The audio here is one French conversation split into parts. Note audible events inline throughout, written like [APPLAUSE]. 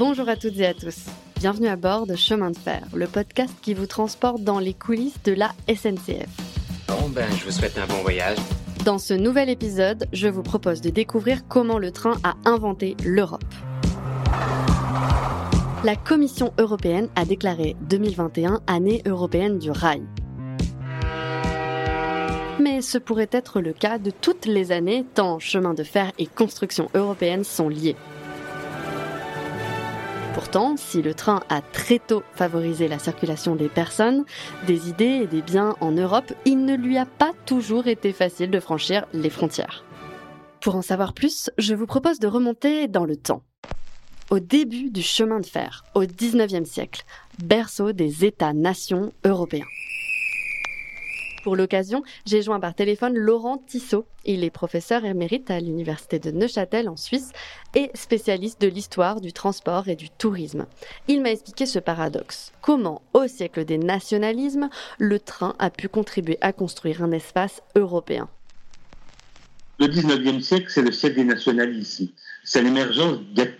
Bonjour à toutes et à tous. Bienvenue à bord de Chemin de Fer, le podcast qui vous transporte dans les coulisses de la SNCF. Bon, ben, je vous souhaite un bon voyage. Dans ce nouvel épisode, je vous propose de découvrir comment le train a inventé l'Europe. La Commission européenne a déclaré 2021 année européenne du rail. Mais ce pourrait être le cas de toutes les années, tant chemin de fer et construction européenne sont liés. Pourtant, si le train a très tôt favorisé la circulation des personnes, des idées et des biens en Europe, il ne lui a pas toujours été facile de franchir les frontières. Pour en savoir plus, je vous propose de remonter dans le temps. Au début du chemin de fer, au 19e siècle, berceau des États-nations européens. Pour l'occasion, j'ai joint par téléphone Laurent Tissot. Il est professeur émérite à l'Université de Neuchâtel en Suisse et spécialiste de l'histoire du transport et du tourisme. Il m'a expliqué ce paradoxe. Comment, au siècle des nationalismes, le train a pu contribuer à construire un espace européen? Le 19e siècle, c'est le siècle des nationalismes. C'est l'émergence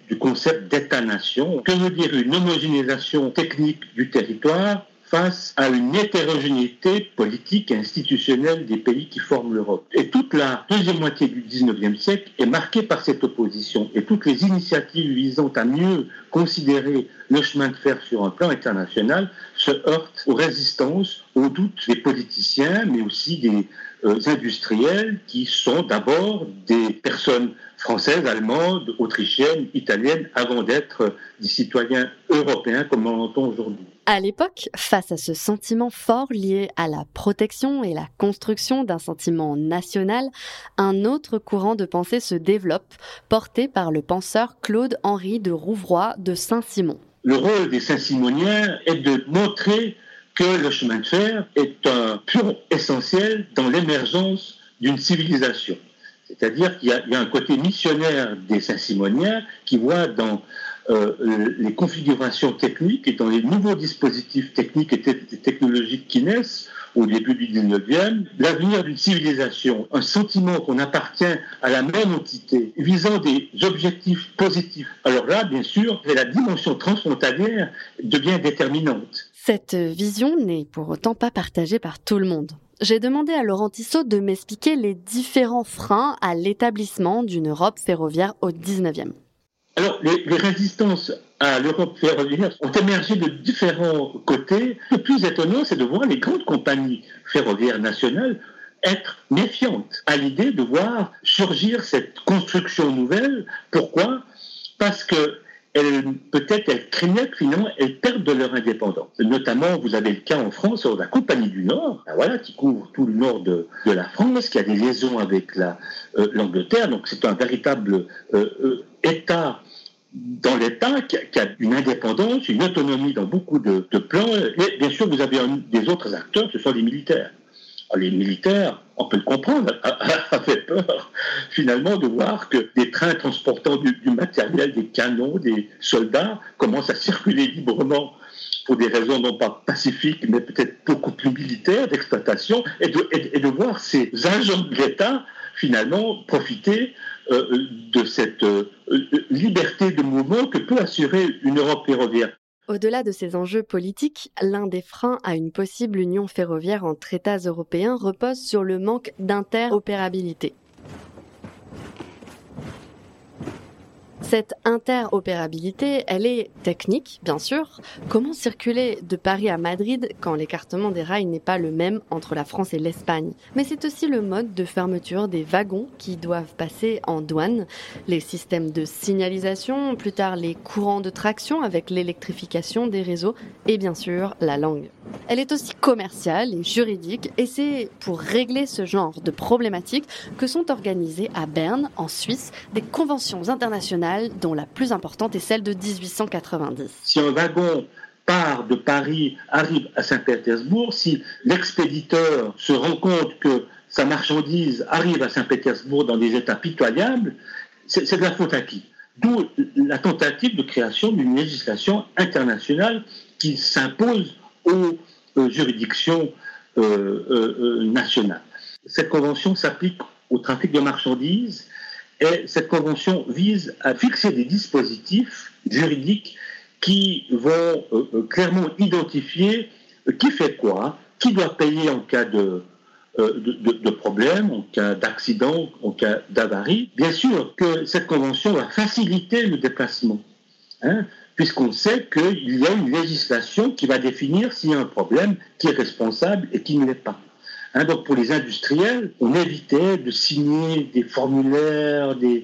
du concept d'État-nation. Que veut dire une homogénéisation technique du territoire face à une hétérogénéité politique et institutionnelle des pays qui forment l'Europe. Et toute la deuxième moitié du XIXe siècle est marquée par cette opposition. Et toutes les initiatives visant à mieux considérer le chemin de fer sur un plan international se heurtent aux résistances, aux doutes des politiciens, mais aussi des euh, industriels qui sont d'abord des personnes françaises, allemandes, autrichiennes, italiennes, avant d'être des citoyens européens comme on l'entend aujourd'hui. À l'époque, face à ce sentiment fort lié à la protection et la construction d'un sentiment national, un autre courant de pensée se développe, porté par le penseur Claude-Henri de Rouvroy de Saint-Simon. Le rôle des Saint-Simoniens est de montrer que le chemin de fer est un pion essentiel dans l'émergence d'une civilisation. C'est-à-dire qu'il y, a un côté missionnaire des Saint-Simoniens qui voit dans euh, les configurations techniques et dans les nouveaux dispositifs techniques et technologiques qui naissent au début du 19e, l'avenir d'une civilisation, un sentiment qu'on appartient à la même entité, visant des objectifs positifs. Alors là, bien sûr, la dimension transfrontalière devient déterminante. Cette vision n'est pour autant pas partagée par tout le monde j'ai demandé à Laurent Tissot de m'expliquer les différents freins à l'établissement d'une Europe ferroviaire au 19e. Alors, les, résistances à l'Europe ferroviaire ont émergé de différents côtés. Le plus étonnant, c'est de voir les grandes compagnies ferroviaires nationales être méfiantes à l'idée de voir surgir cette construction nouvelle. Pourquoi? Parce que peut-être elles craignaient que finalement elles perdent de leur indépendance. Notamment, vous avez le cas en France de la Compagnie du Nord, ben voilà, qui couvre tout le nord de, la France, qui a des liaisons avec euh, l'Angleterre. Donc c'est un véritable euh, euh, État dans l'État qui, a une indépendance, une autonomie dans beaucoup de, plans. Et bien sûr, vous avez des autres acteurs, ce sont les militaires. les militaires, on peut le comprendre, [LAUGHS] avaient peur finalement de voir que des trains transportant du, matériel, des canons, des soldats commencent à circuler librement pour des raisons non pas pacifiques, mais peut-être beaucoup plus militaires d'exploitation, et de, et, de, voir ces agents de l'État finalement profiter euh, de cette euh, liberté de mouvement que peut assurer une Europe ferroviaire. Au-delà de ces enjeux politiques, l'un des freins à une possible union ferroviaire entre États européens repose sur le manque d'interopérabilité. Cette interopérabilité, elle est technique, bien sûr. Comment circuler de Paris à Madrid quand l'écartement des rails n'est pas le même entre la France et l'Espagne? Mais c'est aussi le mode de fermeture des wagons qui doivent passer en douane, les systèmes de signalisation, plus tard les courants de traction avec l'électrification des réseaux et bien sûr la langue. Elle est aussi commerciale et juridique et c'est pour régler ce genre de problématiques que sont organisées à Berne, en Suisse, des conventions internationales dont la plus importante est celle de 1890. Si un wagon part de Paris, arrive à Saint-Pétersbourg, si l'expéditeur se rend compte que sa marchandise arrive à Saint-Pétersbourg dans des états pitoyables, c'est de la faute à qui? D'où la tentative de création d'une législation internationale qui s'impose aux euh, juridictions euh, euh, nationales. Cette convention s'applique au trafic de marchandises Et cette convention vise à fixer des dispositifs juridiques qui vont euh, euh, clairement identifier qui fait quoi, qui doit payer en cas de, de, problème, en cas d'accident, en cas d'avarie. Bien sûr que cette convention va faciliter le déplacement, hein, puisqu'on sait qu'il y a une législation qui va définir s'il y a un problème, qui est responsable et qui ne l'est pas. Hein, donc pour les industriels, on évitait de signer des formulaires, de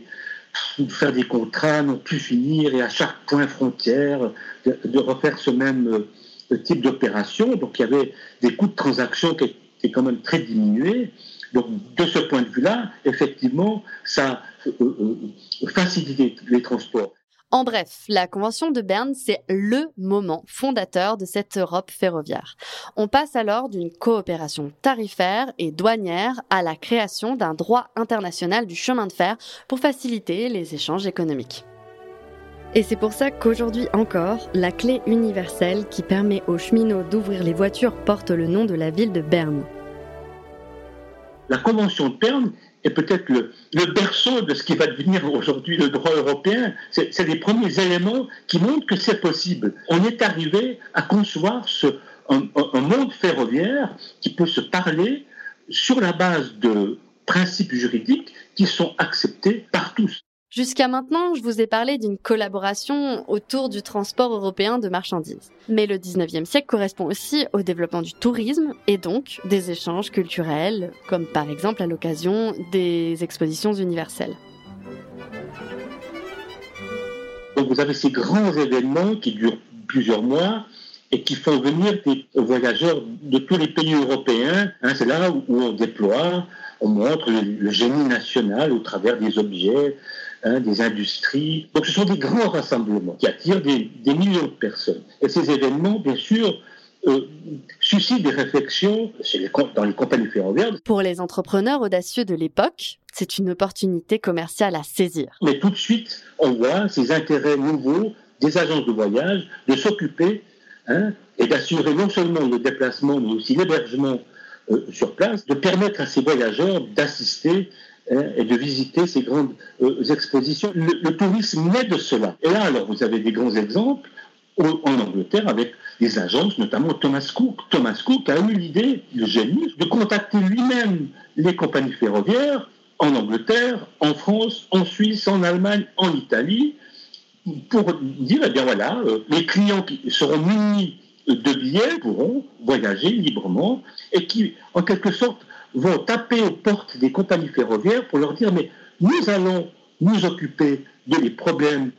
faire des contrats, non plus finir, et à chaque point frontière, de, refaire ce même euh, type d'opération. Donc il y avait des coûts de transaction qui étaient quand même très diminués. Donc de ce point de vue-là, effectivement, ça euh, euh, facilitait les transports. En bref, la Convention de Berne, c'est le moment fondateur de cette Europe ferroviaire. On passe alors d'une coopération tarifaire et douanière à la création d'un droit international du chemin de fer pour faciliter les échanges économiques. Et c'est pour ça qu'aujourd'hui encore, la clé universelle qui permet aux cheminots d'ouvrir les voitures porte le nom de la ville de Berne. La Convention de Berne est peut-être le, berceau de ce qui va devenir aujourd'hui le droit européen. C'est les premiers éléments qui montrent que c'est possible. On est arrivé à concevoir ce, un monde ferroviaire qui peut se parler sur la base de principes juridiques qui sont acceptés par tous. Jusqu'à maintenant, je vous ai parlé d'une collaboration autour du transport européen de marchandises. Mais le 19e siècle correspond aussi au développement du tourisme et donc des échanges culturels, comme par exemple à l'occasion des expositions universelles. Donc vous avez ces grands événements qui durent plusieurs mois et qui font venir des voyageurs de tous les pays européens. Hein, c'est là où on déploie, on montre le génie national au travers des objets, Hein, des industries. Donc ce sont des grands rassemblements qui attirent des, millions de personnes. Et ces événements, bien sûr, euh, suscitent des réflexions dans les compagnies ferroviaires. Pour les entrepreneurs audacieux de l'époque, c'est une opportunité commerciale à saisir. Mais tout de suite, on voit ces intérêts nouveaux des agences de voyage de s'occuper hein, et d'assurer non seulement le déplacement, mais aussi l'hébergement euh, sur place, de permettre à ces voyageurs d'assister et de visiter ces grandes euh, expositions. Le, tourisme naît de cela. Et là, alors, vous avez des grands exemples en Angleterre avec des agences, notamment Thomas Cook. Thomas Cook a eu l'idée, le génie, de contacter lui-même les compagnies ferroviaires en Angleterre, en France, en Suisse, en Allemagne, en Italie, pour dire, eh voilà, euh, les clients qui seront munis de billets pourront voyager librement et qui, en quelque sorte, vont taper aux portes des compagnies ferroviaires pour leur dire mais nous allons nous occuper de les problèmes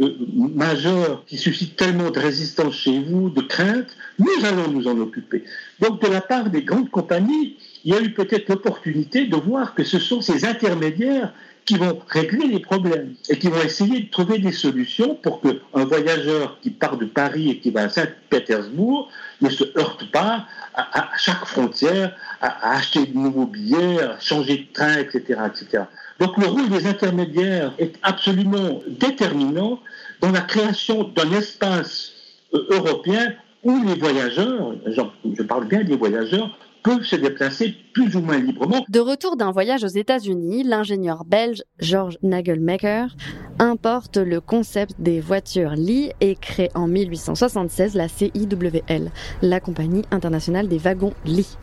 euh, majeurs qui suscitent tellement de résistance chez vous, de crainte, nous allons nous en occuper. Donc de la part des grandes compagnies, il y a eu peut-être l'opportunité de voir que ce sont ces intermédiaires qui vont régler les problèmes et qui vont essayer de trouver des solutions pour qu'un voyageur qui part de Paris et qui va à Saint-Pétersbourg ne se heurte pas à, chaque frontière à, acheter de nouveaux billets, à changer de train, etc., etc. Donc le rôle des intermédiaires est absolument déterminant dans la création d'un espace euh, européen où les voyageurs, je parle bien des voyageurs, peuvent se déplacer plus ou moins librement. De retour d'un voyage aux États-Unis, l'ingénieur belge George Nagelmaker importe le concept des voitures Lee et crée en 1876 la CIWL, la compagnie internationale des wagons Lee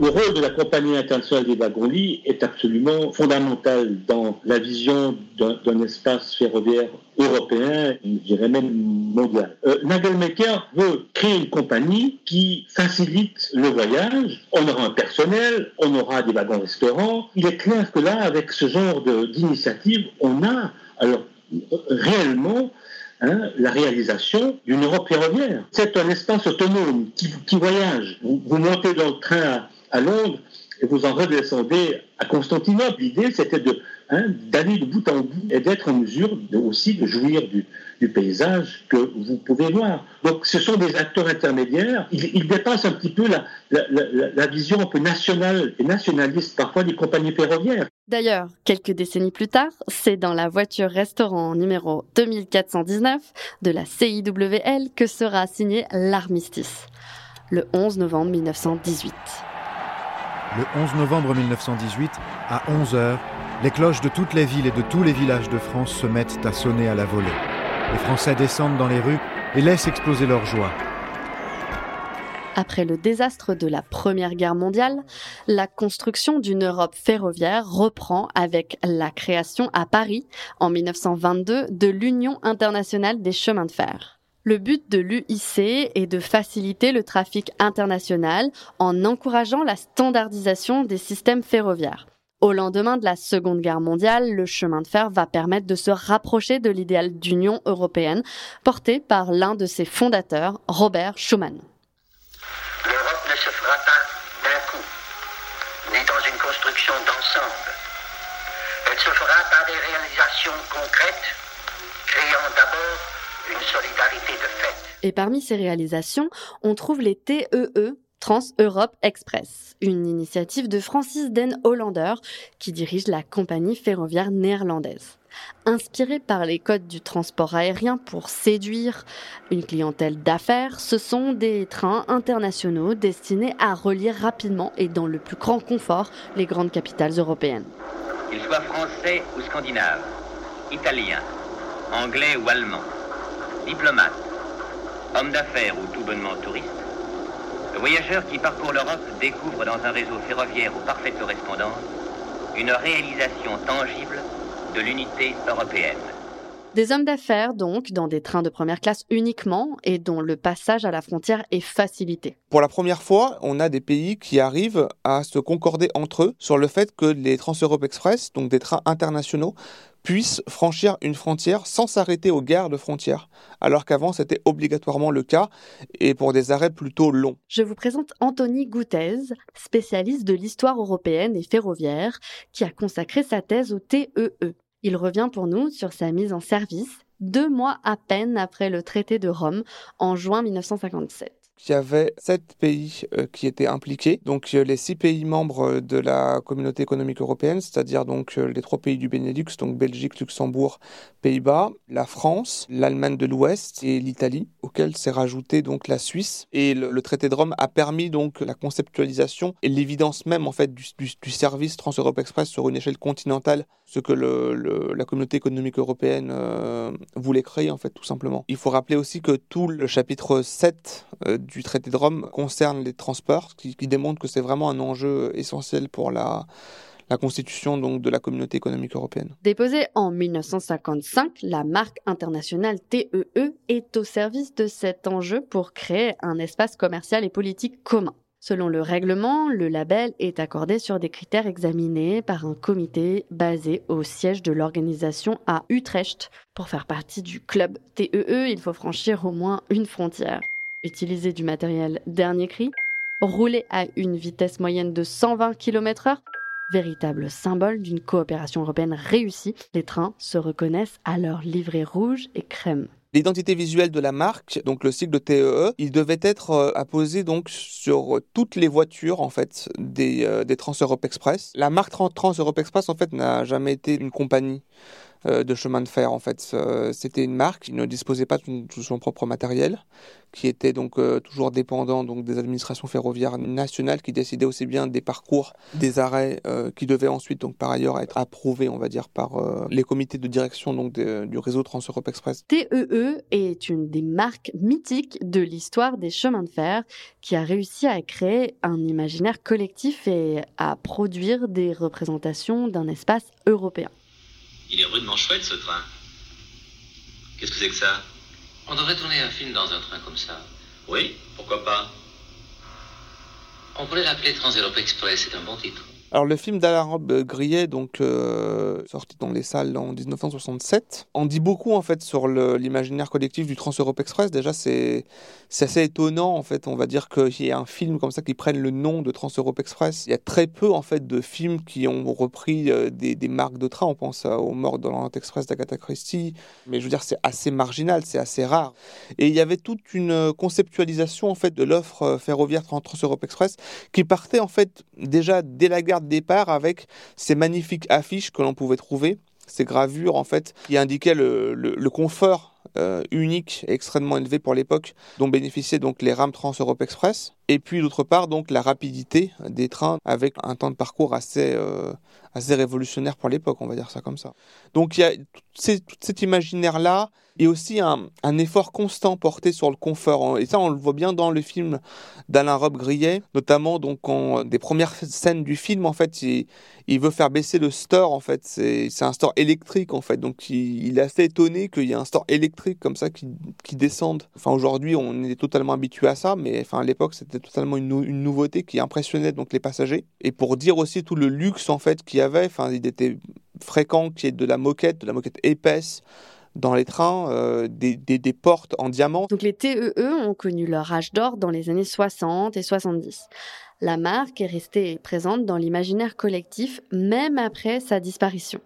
le rôle de la compagnie internationale des wagons-lits est absolument fondamental dans la vision d'un espace ferroviaire européen, je dirais même mondial. Euh, Nagelmaker veut créer une compagnie qui facilite le voyage. On aura un personnel, on aura des wagons-restaurants. Il est clair que là, avec ce genre d'initiative, on a alors réellement Hein, la réalisation d'une Europe ferroviaire. C'est un espace autonome qui, voyage. Vous, vous, montez dans le train à Londres et vous en redescendez à Constantinople. L'idée, c'était de, hein, d'aller de bout en bout et d'être en mesure aussi de jouir du, paysage que vous pouvez voir. Donc, ce sont des acteurs intermédiaires. Ils, dépassent un petit peu la, la, vision un peu nationale et nationaliste parfois des compagnies ferroviaires. D'ailleurs, quelques décennies plus tard, c'est dans la voiture-restaurant numéro 2419 de la CIWL que sera signé l'armistice, le 11 novembre 1918. Le 11 novembre 1918, à 11h, Les cloches de toutes les villes et de tous les villages de France se mettent à sonner à la volée. Les Français descendent dans les rues et laissent exploser leur joie. Après le désastre de la Première Guerre mondiale, la construction d'une Europe ferroviaire reprend avec la création à Paris, en 1922, de l'Union internationale des chemins de fer. Le but de l'UIC est de faciliter le trafic international en encourageant la standardisation des systèmes ferroviaires. Au lendemain de la Seconde Guerre mondiale, le chemin de fer va permettre de se rapprocher de l'idéal d'Union européenne porté par l'un de ses fondateurs, Robert Schuman. L'Europe ne se fera pas d'un coup, ni dans une construction d'ensemble. Elle se fera par des réalisations concrètes, créant d'abord une solidarité de fait. Et parmi ces réalisations, on trouve les TEE, Trans-Europe Express, une initiative de Francis Den Hollander qui dirige la compagnie ferroviaire néerlandaise. Inspiré par les codes du transport aérien pour séduire une clientèle d'affaires, ce sont des trains internationaux destinés à relier rapidement et dans le plus grand confort les grandes capitales européennes. Qu'ils soient français ou scandinaves, italiens, anglais ou allemands, diplomates, hommes d'affaires ou tout bonnement touristes, le voyageur qui parcourt l'Europe découvre dans un réseau ferroviaire aux parfaites correspondances une réalisation tangible de l'unité européenne. Des hommes d'affaires, donc, dans des trains de première classe uniquement et dont le passage à la frontière est facilité. Pour la première fois, on a des pays qui arrivent à se concorder entre eux sur le fait que les Trans-Europe Express, donc des trains internationaux, puissent franchir une frontière sans s'arrêter aux gares de frontières, alors qu'avant c'était obligatoirement le cas et pour des arrêts plutôt longs. Je vous présente Anthony Goutez, spécialiste de l'histoire européenne et ferroviaire, qui a consacré sa thèse au TEE. Il revient pour nous sur sa mise en service deux mois à peine après le traité de Rome en juin 1957 il y avait sept pays euh, qui étaient impliqués. Donc euh, les six pays membres de la communauté économique européenne, c'est-à-dire donc euh, les trois pays du Benelux, donc Belgique, Luxembourg, Pays-Bas, la France, l'Allemagne de l'Ouest et l'Italie, auquel s'est rajouté donc la Suisse. Et le, traité de Rome a permis donc la conceptualisation et l'évidence même en fait du, service Trans-Europe Express sur une échelle continentale, ce que la communauté économique européenne voulait créer en fait tout simplement. Il faut rappeler aussi que tout le chapitre 7 du traité de Rome concerne les transports, qui, qui démontre que c'est vraiment un enjeu essentiel pour la, la constitution donc de la communauté économique européenne. Déposée en 1955, la marque internationale TEE e est au service de cet enjeu pour créer un espace commercial et politique commun. Selon le règlement, le label est accordé sur des critères examinés par un comité basé au siège de l'organisation à Utrecht. Pour faire partie du club TEE, e, il faut franchir au moins une frontière utiliser du matériel dernier cri, rouler à une vitesse moyenne de 120 km/h, véritable symbole d'une coopération européenne réussie, les trains se reconnaissent à leur livrée rouge et crème. L'identité visuelle de la marque, donc le de TEE, e, il devait être euh, apposé donc sur toutes les voitures en fait des, euh, Trans Europe Express. La marque Trans Europe Express en fait n'a jamais été une compagnie. Euh, de chemin de fer. En fait, c'était une marque qui ne disposait pas de son propre matériel, qui était donc euh, toujours dépendant donc des administrations ferroviaires nationales, qui décidaient aussi bien des parcours, des arrêts, euh, qui devaient ensuite donc par ailleurs être approuvés, on va dire, par les comités de direction donc du réseau Trans-Europe Express. TEE e est une des marques mythiques de l'histoire des chemins de fer, qui a réussi à créer un imaginaire collectif et à produire des représentations d'un espace européen. Il est rudement chouette ce train. Qu'est-ce que c'est que ça On devrait tourner un film dans un train comme ça. Oui, pourquoi pas On pourrait l'appeler Trans-Europe Express, c'est un bon titre. Alors le film d'Alain Grillet, donc euh, sorti dans les salles en 1967, en dit beaucoup en fait sur l'imaginaire collectif du Trans-Europe Express. Déjà c'est assez étonnant en fait, on va dire qu'il y ait un film comme ça qui prenne le nom de Trans-Europe Express. Il y a très peu en fait de films qui ont repris euh, des, marques de train. On pense aux morts dans l'Orient Express d'Agatha Christie, mais je veux dire c'est assez marginal, c'est assez rare. Et il y avait toute une conceptualisation en fait de l'offre euh, ferroviaire Trans-Europe Express qui partait en fait déjà dès la gare de départ avec ces magnifiques affiches que l'on pouvait trouver, ces gravures en fait qui indiquaient le, confort euh, unique et extrêmement élevé pour l'époque, dont bénéficiaient donc les rames Trans-Europe Express. Et puis d'autre part, donc la rapidité des trains avec un temps de parcours assez, euh, assez révolutionnaire pour l'époque, on va dire ça comme ça. Donc il y a tout cet imaginaire-là et aussi un, effort constant porté sur le confort. Et ça, on le voit bien dans le film d'Alain Robe Grillet, notamment donc en des premières scènes du film, en fait, il, il veut faire baisser le store, en fait. C'est un store électrique, en fait. Donc il, il est assez étonné qu'il y ait un store électrique comme ça qui, qui descende. Enfin, aujourd'hui, on est totalement habitué à ça, mais enfin, à l'époque, c'était totalement une, nouveauté qui impressionnait donc les passagers. Et pour dire aussi tout le luxe, en fait, qu'il y avait, enfin, il était fréquent qu'il y ait de la moquette, de la moquette épaisse, dans les trains euh, des, des, des, portes en diamant. Donc les TEE ont connu leur âge d'or dans les années 60 et 70. La marque est restée présente dans l'imaginaire collectif même après sa disparition.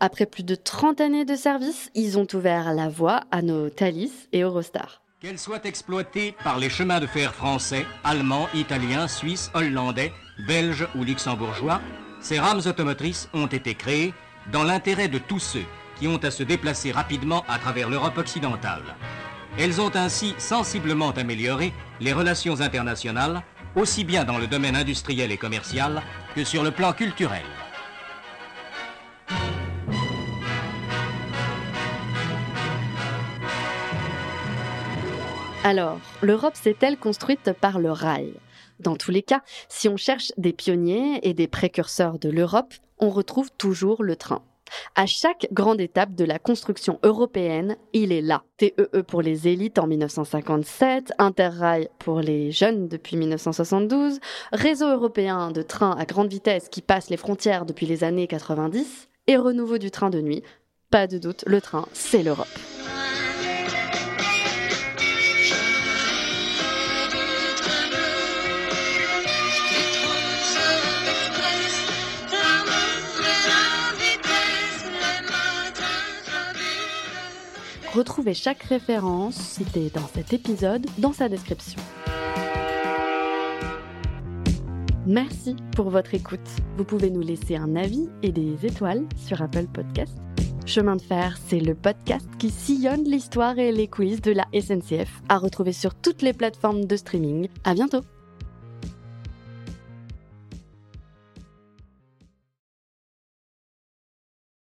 Après plus de 30 années de service, ils ont ouvert la voie à nos Thalys et Eurostar. Qu'elles soient exploitées par les chemins de fer français, allemands, italiens, suisses, hollandais, belges ou luxembourgeois, ces rames automotrices ont été créées dans l'intérêt de tous ceux qui ont à se déplacer rapidement à travers l'Europe occidentale. Elles ont ainsi sensiblement amélioré les relations internationales, aussi bien dans le domaine industriel et commercial que sur le plan culturel. Alors, l'Europe s'est-elle construite par le rail? Dans tous les cas, si on cherche des pionniers et des précurseurs de l'Europe, on retrouve toujours le train. À chaque grande étape de la construction européenne, il est là. TEE pour les élites en 1957, Interrail pour les jeunes depuis 1972, réseau européen de trains à grande vitesse qui passe les frontières depuis les années 90 et renouveau du train de nuit. Pas de doute, le train, c'est l'Europe. Retrouvez chaque référence citée dans cet épisode dans sa description. Merci pour votre écoute. Vous pouvez nous laisser un avis et des étoiles sur Apple Podcast. Chemin de fer, c'est le podcast qui sillonne l'histoire et les quiz de la SNCF, à retrouver sur toutes les plateformes de streaming. À bientôt!